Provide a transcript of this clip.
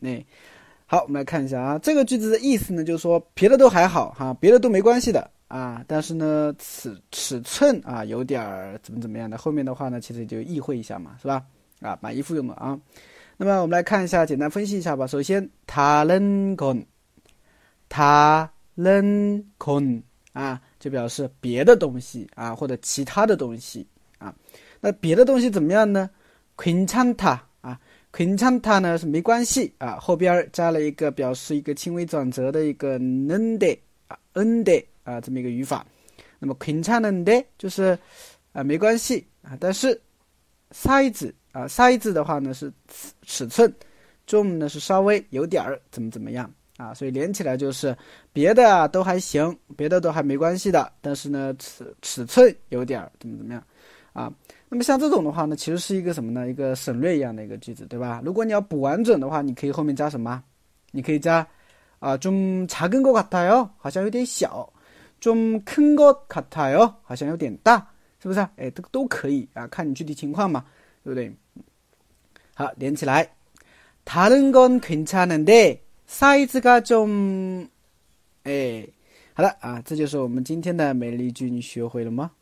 那好，我们来看一下啊，这个句子的意思呢，就是说别的都还好哈，别的都没关系的啊，但是呢，尺尺寸啊有点儿怎么怎么样的。后面的话呢，其实就意会一下嘛，是吧？啊，买衣服用的啊。那么我们来看一下，简单分析一下吧。首先，다른 건， 다른 건， 啊，就表示别的东西啊，或者其他的东西啊。那别的东西怎么样呢？괜찮 다。 괜찮다呢是没关系啊，后边加了一个表示一个轻微转折的一个는데啊은 데啊这么一个语法。那么괜찮은데就是啊没关系啊，但是size啊 size 的话呢是尺尺寸，좀呢是稍微有点儿怎么怎么样啊，所以连起来就是别的啊都还行，别的都还没关系的，但是呢尺尺寸有点儿怎么怎么样 啊。那么像这种的话呢，其实是一个什么呢？一个省略一样的一个句子，对吧？如果你要补完整的话，你可以后面加什么？你可以加啊，좀작은것같아 요， 好像有点小；좀큰것같아 요， 好像有点大，是不是？哎，这个都可以啊，看你具体情况嘛，对不对？好，连起来，다른건괜찮은데사이즈가 좀， 哎，好了啊，这就是我们今天的每日一句，你学会了吗？